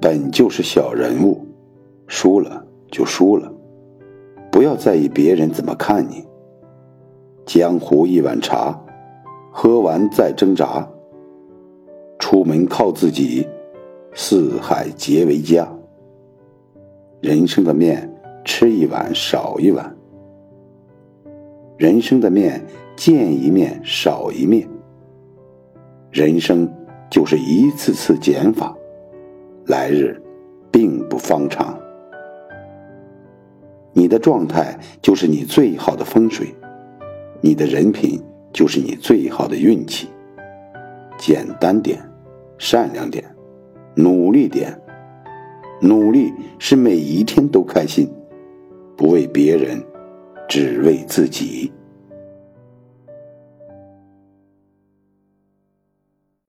本就是小人物，输了就输了，不要在意别人怎么看你。江湖一碗茶，喝完再挣扎。出门靠自己，四海皆为家。人生的面，吃一碗少一碗；人生的面，见一面少一面。人生就是一次次减法，来日并不方长。你的状态就是你最好的风水，你的人品就是你最好的运气。简单点。善良点，努力点，努力是每一天都开心，不为别人，只为自己。